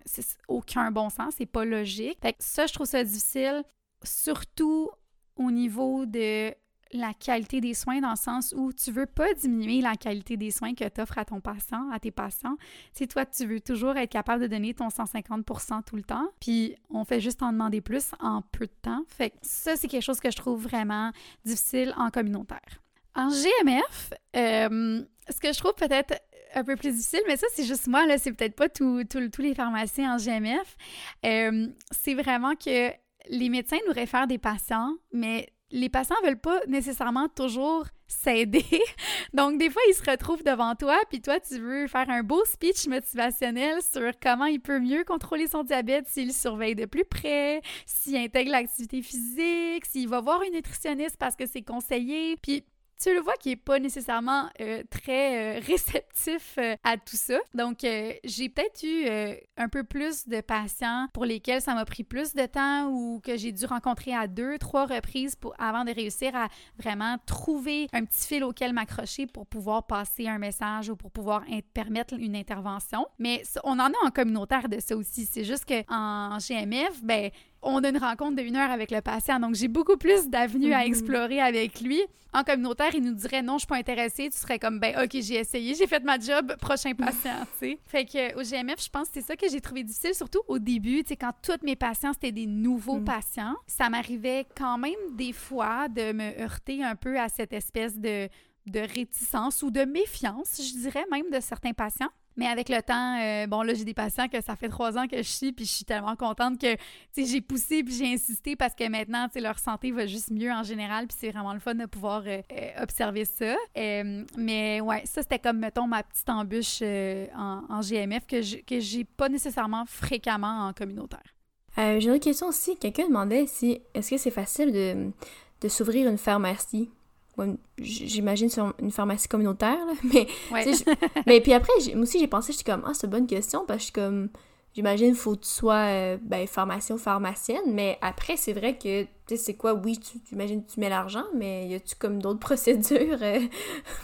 aucun bon sens, c'est pas logique. Ça, je trouve ça difficile, surtout au niveau de la qualité des soins dans le sens où tu veux pas diminuer la qualité des soins que tu offres à ton patient, à tes patients. Si toi, tu veux toujours être capable de donner ton 150 tout le temps, puis on fait juste en demander plus en peu de temps. Fait ça, c'est quelque chose que je trouve vraiment difficile en communautaire. En GMF, euh, ce que je trouve peut-être un peu plus difficile, mais ça, c'est juste moi, là, c'est peut-être pas tous les pharmaciens en GMF. Euh, c'est vraiment que les médecins nous réfèrent des patients, mais les patients veulent pas nécessairement toujours s'aider. Donc, des fois, ils se retrouvent devant toi, puis toi, tu veux faire un beau speech motivationnel sur comment il peut mieux contrôler son diabète s'il surveille de plus près, s'il intègre l'activité physique, s'il va voir une nutritionniste parce que c'est conseillé. Puis, tu le vois qui est pas nécessairement euh, très euh, réceptif euh, à tout ça. Donc, j'ai peut-être eu un peu plus de patients pour lesquels ça m'a pris plus de temps ou que j'ai dû rencontrer à deux, trois reprises pour, avant de réussir à vraiment trouver un petit fil auquel m'accrocher pour pouvoir passer un message ou pour pouvoir permettre une intervention. Mais on en a en communautaire de ça aussi. C'est juste qu'en GMF, ben, on a une rencontre de une heure avec le patient. Donc, j'ai beaucoup plus d'avenues à mhm. explorer avec lui. En communautaire, il nous dirait non, je suis pas intéressée. Tu serais comme, ben, OK, j'ai essayé, j'ai fait ma job, prochain patient, tu sais. Fait que au GMF, je pense que c'est ça que j'ai trouvé difficile, surtout au début, tu sais, quand tous mes patients, c'était des nouveaux mhm. patients. Ça m'arrivait quand même des fois de me heurter un peu à cette espèce de de réticence ou de méfiance, je dirais même, de certains patients. Mais avec le temps, euh, bon là, j'ai des patients que ça fait trois ans que je suis, puis je suis tellement contente que, j'ai poussé puis j'ai insisté parce que maintenant, tu leur santé va juste mieux en général, puis c'est vraiment le fun de pouvoir euh, euh, observer ça. mais ouais, ça, c'était comme, mettons, ma petite embûche en, GMF que j'ai pas nécessairement fréquemment en communautaire. j'ai une question aussi. Quelqu'un demandait si, est-ce que c'est facile de, de s'ouvrir une pharmacie? J'imagine sur une pharmacie communautaire, mais, mais puis après, moi aussi, j'ai pensé, j'étais comme, ah, c'est une bonne question, parce que je suis comme, j'imagine, faut que tu sois, euh, ben, pharmacien ou pharmacienne, mais après, c'est vrai que, tu sais, c'est quoi, oui, tu imagines, tu mets l'argent, mais y a-tu comme d'autres procédures euh,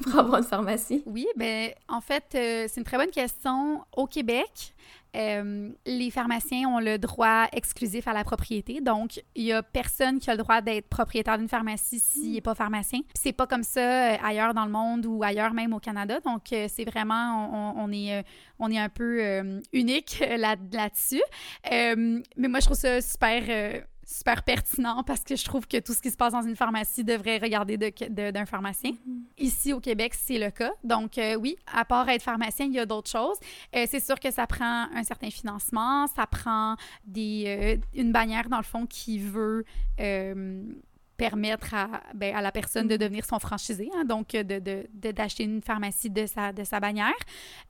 pour avoir une pharmacie? Oui, ben, en fait, euh, c'est une très bonne question. Au Québec, euh, les pharmaciens ont le droit exclusif à la propriété. Donc, il y a personne qui a le droit d'être propriétaire d'une pharmacie s'il n'est pas pharmacien. C'est pas comme ça euh, ailleurs dans le monde ou ailleurs même au Canada. Donc, euh, c'est vraiment, on, est, on est un peu unique là-dessus. mais moi, je trouve ça super super pertinent parce que je trouve que tout ce qui se passe dans une pharmacie devrait regarder d'un pharmacien. Mm-hmm. Ici au Québec, c'est le cas. Donc euh, oui, à part être pharmacien, il y a d'autres choses. Euh, c'est sûr que ça prend un certain financement, ça prend des, euh, une bannière dans le fond qui veut permettre à, ben, à, la personne de devenir son franchisé, hein, donc d'acheter de, de, une pharmacie de sa, de sa bannière.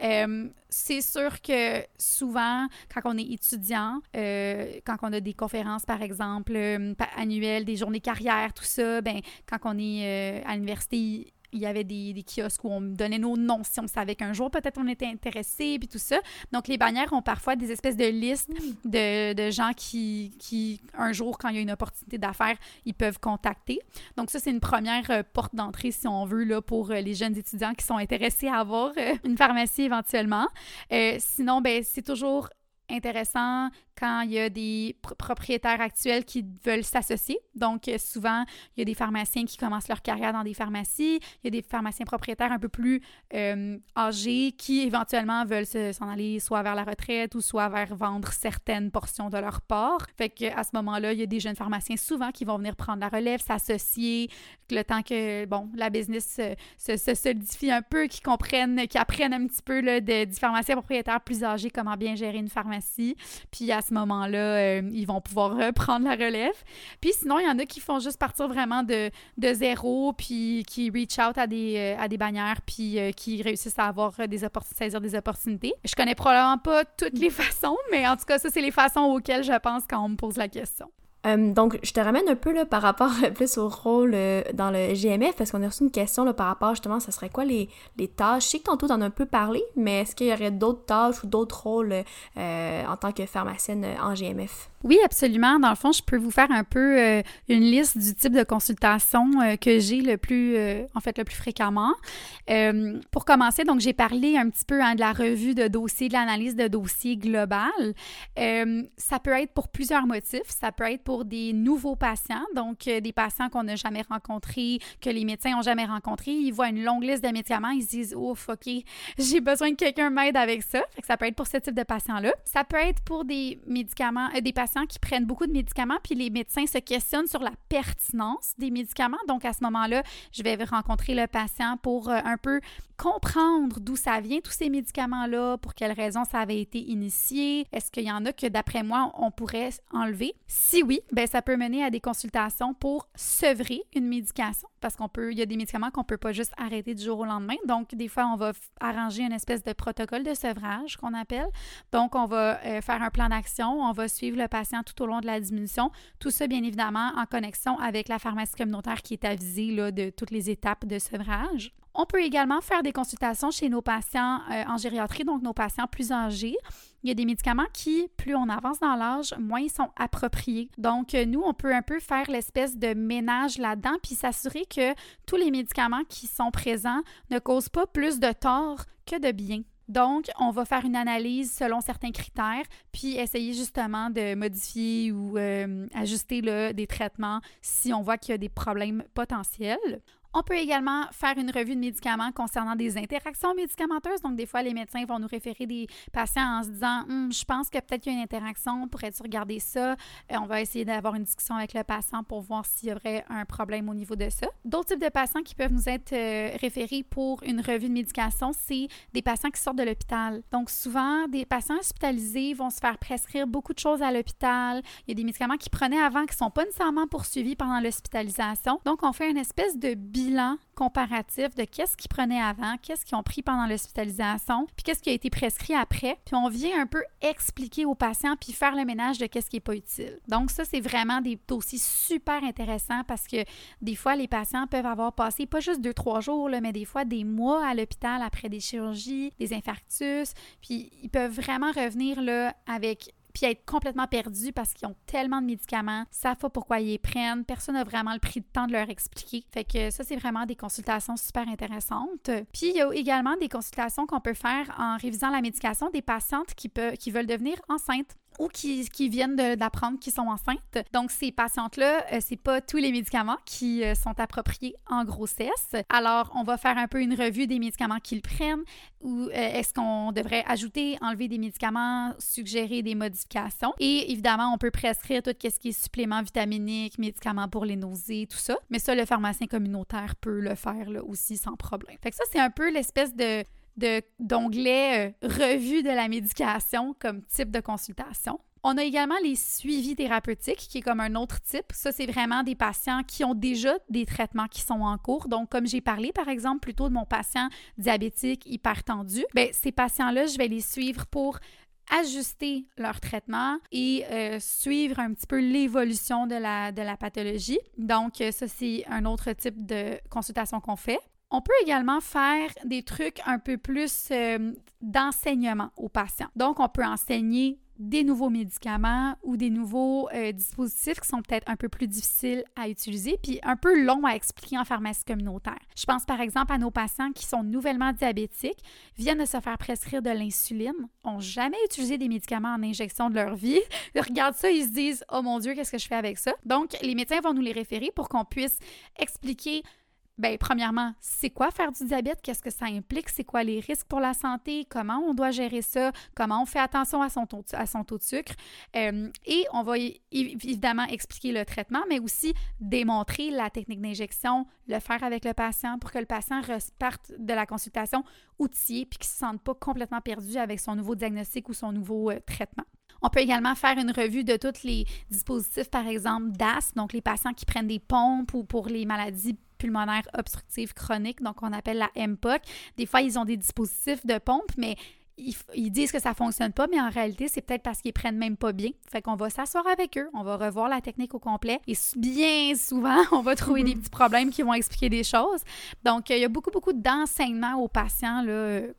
Euh, c'est sûr que souvent, quand on est étudiant, euh, quand on a des conférences, par exemple, euh, annuelles, des journées carrière, tout ça, ben, quand on est à l'université, il y avait des, des, kiosques où on donnait nos noms si on savait qu'un jour peut-être on était intéressé, puis tout ça. Donc les bannières ont parfois des espèces de listes mm. de, de gens qui, qui, un jour, quand il y a une opportunité d'affaires, ils peuvent contacter. Donc ça, c'est une première euh, porte d'entrée, si on veut, là, pour euh, les jeunes étudiants qui sont intéressés à avoir euh, une pharmacie éventuellement. sinon, ben, c'est toujours intéressant quand il y a des propriétaires actuels qui veulent s'associer. Donc, euh, souvent, il y a des pharmaciens qui commencent leur carrière dans des pharmacies. Il y a des pharmaciens propriétaires un peu plus euh, âgés qui, éventuellement, veulent s'en aller soit vers la retraite ou soit vers vendre certaines portions de leur part. Fait qu'à ce moment-là, il y a des jeunes pharmaciens souvent qui vont venir prendre la relève, s'associer, le temps que, bon, la business se, solidifie un peu, qu'ils comprennent, qu'ils apprennent un petit peu là, de, du pharmacien propriétaire plus âgé comment bien gérer une pharmacie. Puis à ce moment-là, euh, ils vont pouvoir prendre la relève. Puis sinon, il y en a qui font juste partir vraiment de, de zéro, puis qui reach out à des, euh, à des bannières, puis euh, qui réussissent à avoir des saisir des opportunités. Je connais probablement pas toutes les façons, mais en tout cas, ça, c'est les façons auxquelles je pense quand on me pose la question. Euh, donc, je te ramène un peu là, par rapport plus au rôle euh, dans le GMF, parce qu'on a reçu une question là, par rapport justement, ça serait quoi les, tâches? Je sais que tantôt, t'en as un peu parlé, mais est-ce qu'il y aurait d'autres tâches ou d'autres rôles euh, en tant que pharmacienne en GMF? Oui, absolument. Dans le fond, je peux vous faire un peu une liste du type de consultation que j'ai le plus, en fait, le plus fréquemment. pour commencer, donc, j'ai parlé un petit peu hein, de la revue de dossier, de l'analyse de dossier global. ça peut être pour plusieurs motifs. Ça peut être pour des nouveaux patients, donc euh, des patients qu'on n'a jamais rencontrés, que les médecins n'ont jamais rencontrés. Ils voient une longue liste de médicaments, ils se disent Ouf, OK, j'ai besoin que quelqu'un m'aide avec ça. ça peut être pour ce type de patients-là. Ça peut être pour des médicaments, euh, des patients qui prennent beaucoup de médicaments, puis les médecins se questionnent sur la pertinence des médicaments. Donc, à ce moment-là, je vais rencontrer le patient pour euh, un peu comprendre d'où ça vient, tous ces médicaments-là, pour quelles raisons ça avait été initié. Est-ce qu'il y en a que, d'après moi, on pourrait enlever? Si oui, ben ça peut mener à des consultations pour sevrer une médication parce qu'on peut, il y a des médicaments qu'on peut pas juste arrêter du jour au lendemain. Donc, des fois, on va arranger une espèce de protocole de sevrage qu'on appelle. Donc, on va euh, faire un plan d'action, on va suivre le patient tout au long de la diminution. Tout ça, bien évidemment, en connexion avec la pharmacie communautaire qui est avisée là, de toutes les étapes de sevrage. On peut également faire des consultations chez nos patients euh, en gériatrie, donc nos patients plus âgés. Il y a des médicaments qui, plus on avance dans l'âge, moins ils sont appropriés. Donc, euh, nous, on peut un peu faire l'espèce de ménage là-dedans, puis s'assurer que tous les médicaments qui sont présents ne causent pas plus de tort que de bien. Donc, on va faire une analyse selon certains critères, puis essayer justement de modifier ou euh, ajuster des traitements si on voit qu'il y a des problèmes potentiels. On peut également faire une revue de médicaments concernant des interactions médicamenteuses. Donc, des fois, les médecins vont nous référer des patients en se disant hum, Je pense que peut-être qu'il y a une interaction, pourrais-tu regarder ça? Euh, On va essayer d'avoir une discussion avec le patient pour voir s'il y aurait un problème au niveau de ça. D'autres types de patients qui peuvent nous être euh, référés pour une revue de médication, c'est des patients qui sortent de l'hôpital. Donc, souvent, des patients hospitalisés vont se faire prescrire beaucoup de choses à l'hôpital. Il y a des médicaments qu'ils prenaient avant qui ne sont pas nécessairement poursuivis pendant l'hospitalisation. Donc, on fait une espèce de bilan bilan comparatif de qu'est-ce qu'ils prenaient avant, qu'est-ce qu'ils ont pris pendant l'hospitalisation, puis qu'est-ce qui a été prescrit après. Puis on vient un peu expliquer aux patients puis faire le ménage de qu'est-ce qui n'est pas utile. Donc ça, c'est vraiment des dossiers super intéressants parce que des fois, les patients peuvent avoir passé pas juste deux, trois jours, là, mais des fois des mois à l'hôpital après des chirurgies, des infarctus, puis ils peuvent vraiment revenir là avec puis être complètement perdus parce qu'ils ont tellement de médicaments, savent pas pourquoi ils les prennent, personne n'a vraiment le prix de temps de leur expliquer. Fait que ça, c'est vraiment des consultations super intéressantes. Puis il y a également des consultations qu'on peut faire en révisant la médication des patientes qui, qui veulent devenir enceintes ou qui, viennent d'apprendre qu'ils sont enceintes. Donc, ces patientes-là, euh, c'est pas tous les médicaments qui euh, sont appropriés en grossesse. Alors, on va faire un peu une revue des médicaments qu'ils prennent ou euh, est-ce qu'on devrait ajouter, enlever des médicaments, suggérer des modifications. Et évidemment, on peut prescrire tout ce qui est suppléments vitaminiques, médicaments pour les nausées, tout ça. Mais ça, le pharmacien communautaire peut le faire là, aussi sans problème. Fait que ça, c'est un peu l'espèce de d'onglet euh, revue de la médication comme type de consultation. On a également les suivis thérapeutiques, qui est comme un autre type. Ça, c'est vraiment des patients qui ont déjà des traitements qui sont en cours. Donc, comme j'ai parlé, par exemple, plutôt de mon patient diabétique hypertendu, bien, ces patients-là, je vais les suivre pour ajuster leur traitement et euh, suivre un petit peu l'évolution de la, de la pathologie. Donc, ça, c'est un autre type de consultation qu'on fait. On peut également faire des trucs un peu plus euh, d'enseignement aux patients. Donc, on peut enseigner des nouveaux médicaments ou des nouveaux euh, dispositifs qui sont peut-être un peu plus difficiles à utiliser puis un peu longs à expliquer en pharmacie communautaire. Je pense par exemple à nos patients qui sont nouvellement diabétiques, viennent de se faire prescrire de l'insuline, ont jamais utilisé des médicaments en injection de leur vie, regardent ça, ils se disent "Oh mon dieu, qu'est-ce que je fais avec ça Donc les médecins vont nous les référer pour qu'on puisse expliquer Bien, premièrement, c'est quoi faire du diabète? Qu'est-ce que ça implique? C'est quoi les risques pour la santé? Comment on doit gérer ça? Comment on fait attention à son taux, à son taux de sucre? Euh, et on va évidemment expliquer le traitement, mais aussi démontrer la technique d'injection, le faire avec le patient pour que le patient reparte de la consultation outillé puis qu'il ne se sente pas complètement perdu avec son nouveau diagnostic ou son nouveau euh, traitement. On peut également faire une revue de tous les dispositifs, par exemple, DAS, donc les patients qui prennent des pompes ou pour les maladies pulmonaires obstructives chroniques, donc on appelle la MPOC. Des fois, ils ont des dispositifs de pompe, mais ils, disent que ça fonctionne pas, mais en réalité, c'est peut-être parce qu'ils prennent même pas bien. Fait qu'on va s'asseoir avec eux, on va revoir la technique au complet et bien souvent, on va trouver des petits problèmes qui vont expliquer des choses. Donc, il y a beaucoup, beaucoup d'enseignements aux patients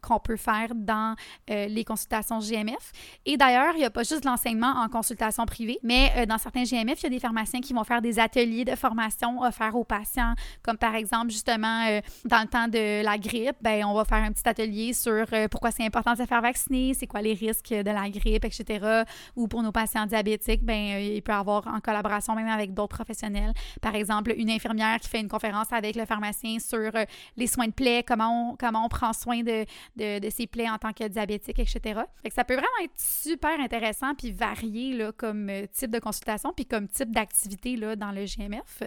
qu'on peut faire dans euh, les consultations GMF. Et d'ailleurs, il n'y a pas juste l'enseignement en consultation privée, mais euh, dans certains GMF, il y a des pharmaciens qui vont faire des ateliers de formation offerts aux patients, comme par exemple, justement, euh, dans le temps de la grippe, ben, on va faire un petit atelier sur pourquoi c'est important de faire vacciner, c'est quoi les risques de la grippe, etc. Ou pour nos patients diabétiques, ben il peut y avoir en collaboration même avec d'autres professionnels. Par exemple, une infirmière qui fait une conférence avec le pharmacien sur euh, les soins de plaies, comment on, comment on prend soin de, de, de ses plaies en tant que diabétique, etc. Ça peut vraiment être super intéressant puis varié là, comme euh, type de consultation puis comme type d'activité dans le GMF.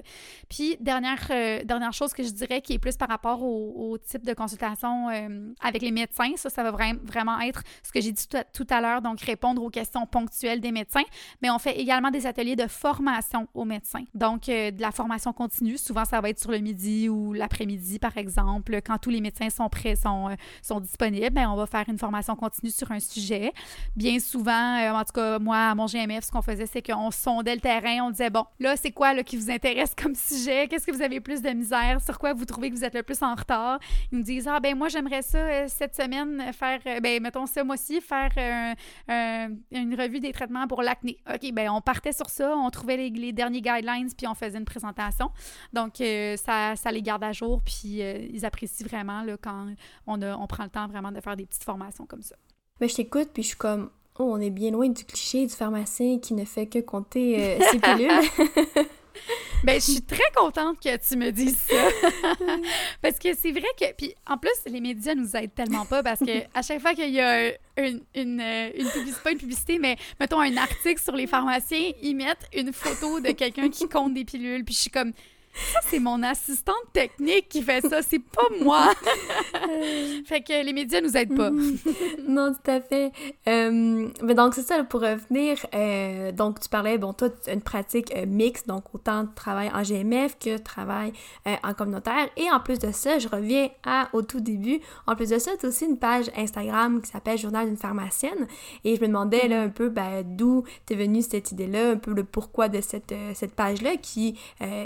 Puis dernière, euh, dernière chose que je dirais qui est plus par rapport au, type de consultation avec les médecins, ça, ça va vraiment, être ce que j'ai dit tout à, l'heure, donc répondre aux questions ponctuelles des médecins, mais on fait également des ateliers de formation aux médecins. Donc, euh, de la formation continue, souvent ça va être sur le midi ou l'après-midi, par exemple, quand tous les médecins sont prêts, sont, euh, disponibles, bien, on va faire une formation continue sur un sujet. Bien souvent, euh, en tout cas, moi, à mon GMF, ce qu'on faisait, c'est qu'on sondait le terrain, on disait, bon, là, c'est quoi là, qui vous intéresse comme sujet? Qu'est-ce que vous avez plus de misère? Sur quoi vous trouvez que vous êtes le plus en retard? Ils nous disent, ah, ben moi, j'aimerais ça, cette semaine, faire, ben, mettons, ce mois-ci, faire une revue des traitements pour l'acné. OK, ben on partait sur ça, on trouvait les, derniers guidelines, puis on faisait une présentation. Donc, euh, ça, ça les garde à jour, puis euh, ils apprécient vraiment là, quand on, a, on prend le temps vraiment de faire des petites formations comme ça. Mais je t'écoute, puis je suis comme, oh, on est bien loin du cliché du pharmacien qui ne fait que compter euh, ses pilules. ben, je suis très contente que tu me dises ça. parce que c'est vrai que. Puis en plus, les médias nous aident tellement pas parce que à chaque fois qu'il y a une, une, une, publicité, pas une publicité, mais mettons un article sur les pharmaciens, ils mettent une photo de quelqu'un qui compte des pilules. Puis je suis comme c'est mon assistante technique qui fait ça, c'est pas moi. fait que les médias nous aident pas. non, tout à fait. Euh, mais donc, c'est ça, pour revenir, euh, donc tu parlais, bon, toi, tu as une pratique euh, mixte, donc autant de travail en GMF que travail en communautaire. Et en plus de ça, je reviens à, au tout début, en plus de ça, tu as aussi une page Instagram qui s'appelle Journal d'une pharmacienne. Et je me demandais, là, un peu, ben, d'où t'es venue cette idée-là, un peu le pourquoi de cette, cette page-là, qui,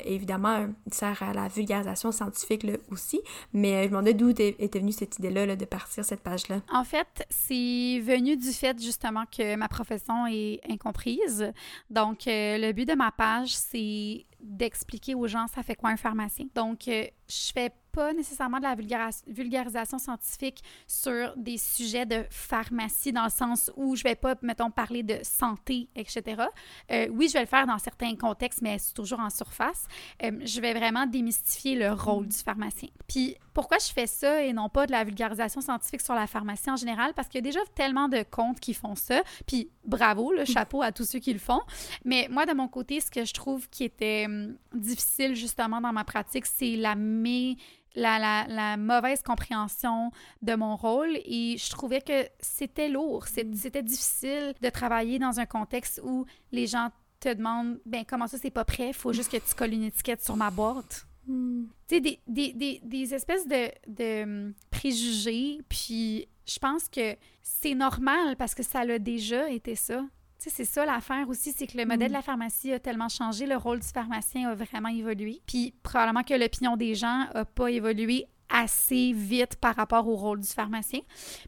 évidemment, sert à la vulgarisation scientifique là, aussi. Mais je me demandais d'où était venue cette idée-là de partir cette page-là. En fait, c'est venu du fait justement que ma profession est incomprise. Donc, euh, le but de ma page, c'est d'expliquer aux gens ça fait quoi un pharmacien? Donc, euh, je fais pas nécessairement de la vulgarisation scientifique sur des sujets de pharmacie dans le sens où je vais pas, mettons, parler de santé, etc. Euh, oui, je vais le faire dans certains contextes, mais c'est toujours en surface. Euh, je vais vraiment démystifier le rôle du pharmacien. Puis, pourquoi je fais ça et non pas de la vulgarisation scientifique sur la pharmacie en général? Parce qu'il y a déjà tellement de comptes qui font ça. Puis, bravo, le chapeau à tous ceux qui le font. Mais moi, de mon côté, ce que je trouve qui était hum, difficile justement dans ma pratique, c'est la mé la, la, mauvaise compréhension de mon rôle et je trouvais que c'était lourd, mm. c'était difficile de travailler dans un contexte où les gens te demandent ben comment ça c'est pas prêt, faut juste que tu colles une étiquette sur ma boîte. Mm. Tu sais, des, des, des, des, espèces de, de hum, préjugés, puis je pense que c'est normal parce que ça l'a déjà été ça c'est ça l'affaire aussi, c'est que le modèle de mm. la pharmacie a tellement changé, le rôle du pharmacien a vraiment évolué. Puis probablement que l'opinion des gens n'a pas évolué assez vite par rapport au rôle du pharmacien.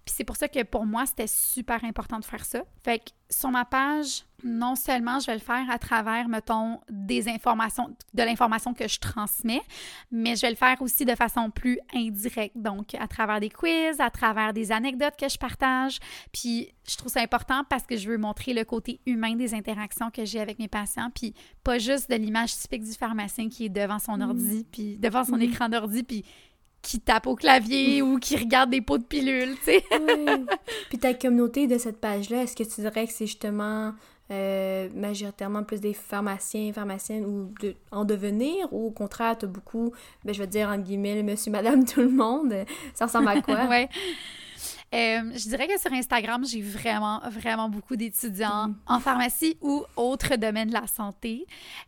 Puis c'est pour ça que pour moi, c'était super important de faire ça. Fait que sur ma page, non seulement je vais le faire à travers, mettons, des informations, de l'information que je transmets, mais je vais le faire aussi de façon plus indirecte, donc à travers des quiz, à travers des anecdotes que je partage. Puis je trouve ça important parce que je veux montrer le côté humain des interactions que j'ai avec mes patients, puis pas juste de l'image typique du pharmacien qui est devant son mm. ordi, puis devant son mm. écran d'ordi, puis qui tape au clavier ou qui regarde des pots de pilules, tu sais. Puis ta communauté de cette page-là, est-ce que tu dirais que c'est justement euh, majoritairement plus des pharmaciens, pharmaciennes ou de, en devenir ou au contraire, tu as beaucoup, ben, je vais dire entre guillemets, monsieur, madame, tout le monde? Ça ressemble à quoi? ouais. Euh, je dirais que sur Instagram, j'ai vraiment, vraiment beaucoup d'étudiants en pharmacie ou autres domaines de la santé.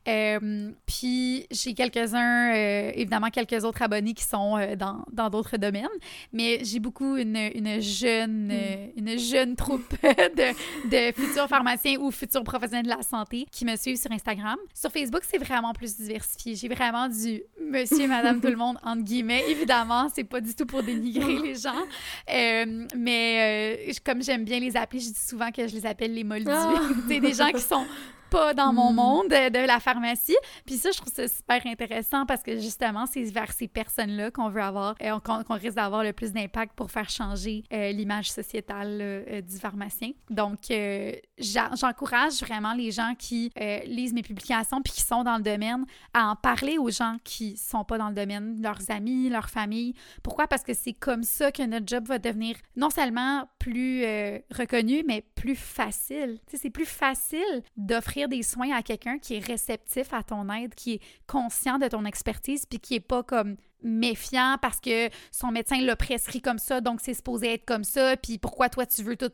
Euh, puis j'ai quelques-uns, euh, évidemment, quelques autres abonnés qui sont dans d'autres domaines, mais j'ai beaucoup une, une jeune, une jeune troupe de, de futurs pharmaciens ou futurs professionnels de la santé qui me suivent sur Instagram. Sur Facebook, c'est vraiment plus diversifié. J'ai vraiment du monsieur, madame, tout le monde, entre guillemets. Évidemment, c'est pas du tout pour dénigrer les gens. Mais euh, comme j'aime bien les appeler, je dis souvent que je les appelle les moldus. Ah! C'est des gens qui sont pas dans mon mm. monde de la pharmacie. Puis ça, je trouve ça super intéressant parce que justement, c'est vers ces personnes-là qu'on veut avoir, euh, qu'on risque d'avoir le plus d'impact pour faire changer euh, l'image sociétale euh, du pharmacien. Donc, j'encourage vraiment les gens qui lisent mes publications puis qui sont dans le domaine à en parler aux gens qui sont pas dans le domaine, leurs amis, leur famille. Pourquoi? Parce que c'est comme ça que notre job va devenir non seulement plus reconnu, mais plus facile. c'est plus facile d'offrir des soins à quelqu'un qui est réceptif à ton aide, qui est conscient de ton expertise, puis qui est pas comme méfiant parce que son médecin l'a prescrit comme ça, donc c'est supposé être comme ça, puis pourquoi toi tu veux tout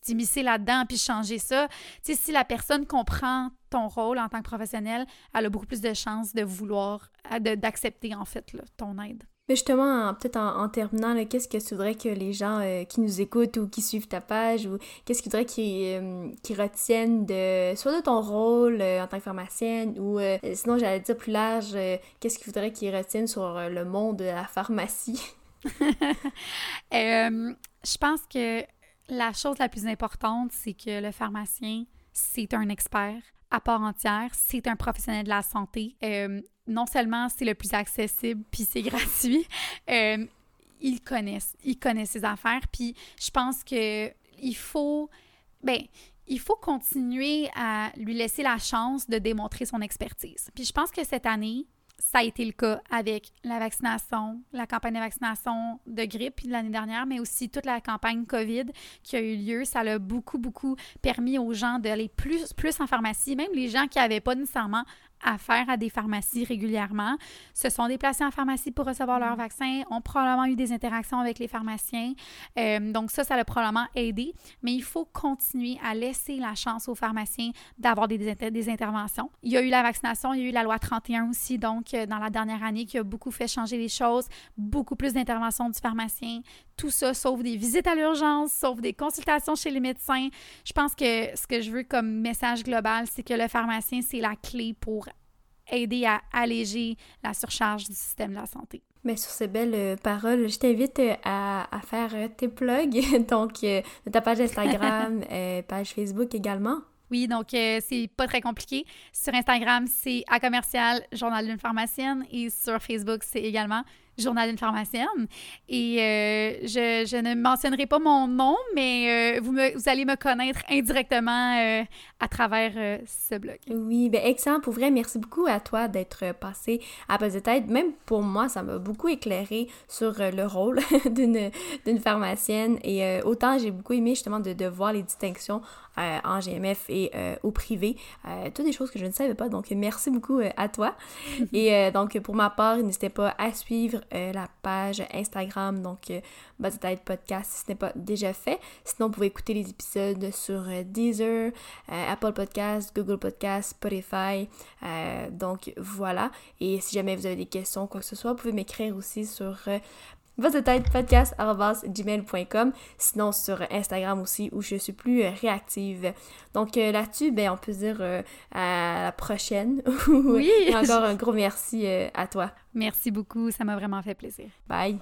t'immiscer là-dedans puis changer ça. Tu sais, si la personne comprend ton rôle en tant que professionnel, elle a beaucoup plus de chances de vouloir, d'accepter en fait ton aide. Mais justement, peut-être en, terminant, qu'est-ce que tu voudrais que les gens euh, qui nous écoutent ou qui suivent ta page, ou qu'est-ce qu'ils voudraient qu'ils euh, retiennent de soit de ton rôle euh, en tant que pharmacienne, ou sinon j'allais dire plus large, qu'est-ce qu'ils voudraient qu'ils retiennent sur le monde de la pharmacie? je pense que la chose la plus importante, c'est que le pharmacien, c'est un expert à part entière, c'est un professionnel de la santé non seulement c'est le plus accessible, puis c'est gratuit, euh, ils connaissent, ils connaissent ses affaires, puis je pense que il faut, ben, il faut continuer à lui laisser la chance de démontrer son expertise. Puis je pense que cette année, ça a été le cas avec la vaccination, la campagne de vaccination de grippe l'année dernière, mais aussi toute la campagne COVID qui a eu lieu. Ça a beaucoup, beaucoup permis aux gens d'aller plus, plus en pharmacie, même les gens qui n'avaient pas nécessairement affaire à des pharmacies régulièrement, se sont déplacés en pharmacie pour recevoir leur vaccin, ont probablement eu des interactions avec les pharmaciens. Euh, donc ça, ça a probablement aidé, mais il faut continuer à laisser la chance aux pharmaciens d'avoir des, des, interventions. Il y a eu la vaccination, il y a eu la loi 31 aussi, donc euh, dans la dernière année, qui a beaucoup fait changer les choses, beaucoup plus d'interventions du pharmacien. Tout ça, sauf des visites à l'urgence, sauf des consultations chez les médecins. Je pense que ce que je veux comme message global, c'est que le pharmacien, c'est la clé pour aider à alléger la surcharge du système de la santé. Mais sur ces belles euh, paroles, je t'invite euh, à, à, faire euh, tes plugs, donc ta page Instagram, page Facebook également. Oui, donc c'est pas très compliqué. Sur Instagram, c'est à commercial Journal d'une pharmacienne et sur Facebook, c'est également Journal d'une pharmacienne. Et euh, je, je, ne mentionnerai pas mon nom, mais euh, vous, me, vous allez me connaître indirectement euh, à travers ce blog. Oui, ben excellent. Pour vrai, merci beaucoup à toi d'être passé à Base de tête. Même pour moi, ça m'a beaucoup éclairé sur le rôle d'une pharmacienne. Et autant j'ai beaucoup aimé justement de, de voir les distinctions en GMF et au privé. toutes des choses que je ne savais pas. Donc, merci beaucoup à toi. et donc, pour ma part, n'hésitez pas à suivre euh, la page Instagram, donc euh, Tête Podcast si ce n'est pas déjà fait. Sinon, vous pouvez écouter les épisodes sur euh, Deezer, euh, Apple Podcast, Google Podcast, Spotify. donc voilà. Et si jamais vous avez des questions, quoi que ce soit, vous pouvez m'écrire aussi sur votre tête podcast.gmail.com sinon sur Instagram aussi où je suis plus réactive. Donc là-dessus, ben, on peut dire à la prochaine. Oui! Et encore un gros merci à toi. Merci beaucoup, ça m'a vraiment fait plaisir. Bye!